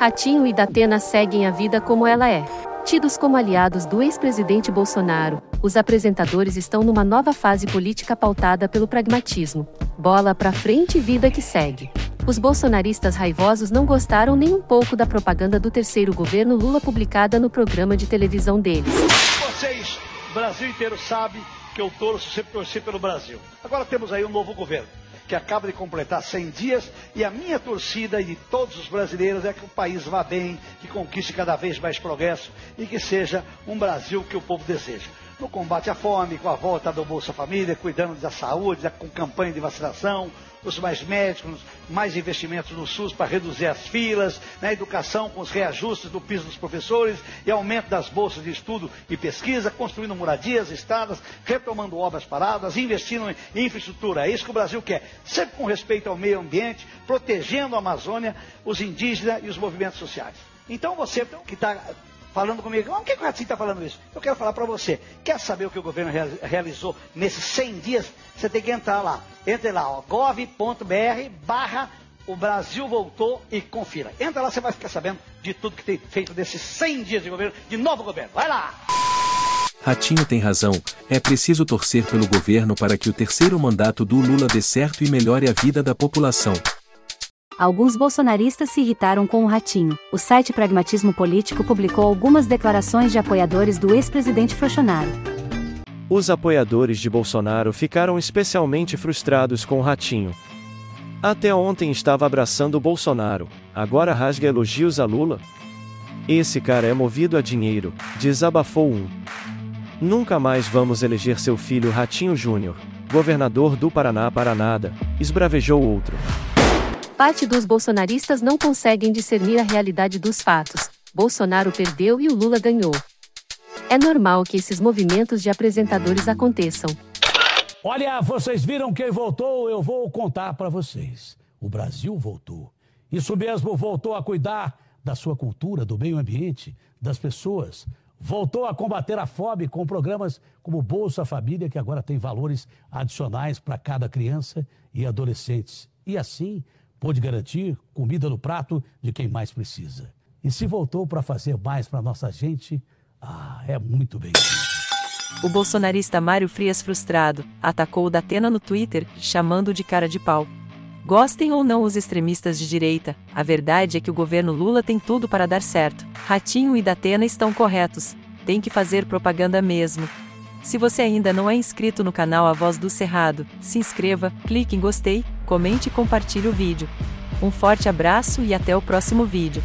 Ratinho e Datena seguem a vida como ela é. Tidos como aliados do ex-presidente Bolsonaro, os apresentadores estão numa nova fase política pautada pelo pragmatismo. Bola pra frente e vida que segue. Os bolsonaristas raivosos não gostaram nem um pouco da propaganda do terceiro governo Lula publicada no programa de televisão deles. Vocês, o Brasil inteiro sabe que eu torço, sempre torci pelo Brasil. Agora temos aí um novo governo que acaba de completar 100 dias, e a minha torcida e de todos os brasileiros é que o país vá bem, que conquiste cada vez mais progresso e que seja um Brasil que o povo deseja no combate à fome, com a volta do Bolsa Família, cuidando da saúde, com campanha de vacinação, os mais médicos, mais investimentos no SUS para reduzir as filas, na educação com os reajustes do piso dos professores e aumento das bolsas de estudo e pesquisa, construindo moradias, estradas, retomando obras paradas, investindo em infraestrutura. É isso que o Brasil quer, sempre com respeito ao meio ambiente, protegendo a Amazônia, os indígenas e os movimentos sociais. Então você que está falando comigo, por que, o Ratinho está falando isso? Eu quero falar para você. Quer saber o que o governo realizou nesses 100 dias? Você tem que entrar lá. Entre lá, gov.br barra o Brasil voltou e confira. Entra lá, você vai ficar sabendo de tudo que tem feito nesses 100 dias de governo, de novo governo. Vai lá! Ratinho tem razão, é preciso torcer pelo governo para que o terceiro mandato do Lula dê certo e melhore a vida da população. Alguns bolsonaristas se irritaram com o ratinho. O site Pragmatismo Político publicou algumas declarações de apoiadores do ex-presidente Bolsonaro. Os apoiadores de Bolsonaro ficaram especialmente frustrados com o ratinho. Até ontem estava abraçando o Bolsonaro, agora rasga elogios a Lula? Esse cara é movido a dinheiro, desabafou um. Nunca mais vamos eleger seu filho Ratinho Júnior, governador do Paraná para nada, esbravejou outro. Parte dos bolsonaristas não conseguem discernir a realidade dos fatos. Bolsonaro perdeu e o Lula ganhou. É normal que esses movimentos de apresentadores aconteçam. Olha, vocês viram quem voltou? Eu vou contar para vocês. O Brasil voltou. Isso mesmo, voltou a cuidar da sua cultura, do meio ambiente, das pessoas. Voltou a combater a fome com programas como Bolsa Família, que agora tem valores adicionais para cada criança e adolescentes. E assim, pôde garantir comida no prato de quem mais precisa. E se voltou para fazer mais para nossa gente, ah, é muito bem. O bolsonarista Mário Frias, frustrado, atacou o Datena no Twitter, chamando de cara de pau. Gostem ou não os extremistas de direita, a verdade é que o governo Lula tem tudo para dar certo. Ratinho e Datena estão corretos. Tem que fazer propaganda mesmo. Se você ainda não é inscrito no canal A Voz do Cerrado, se inscreva, clique em gostei, comente e compartilhe o vídeo. Um forte abraço e até o próximo vídeo.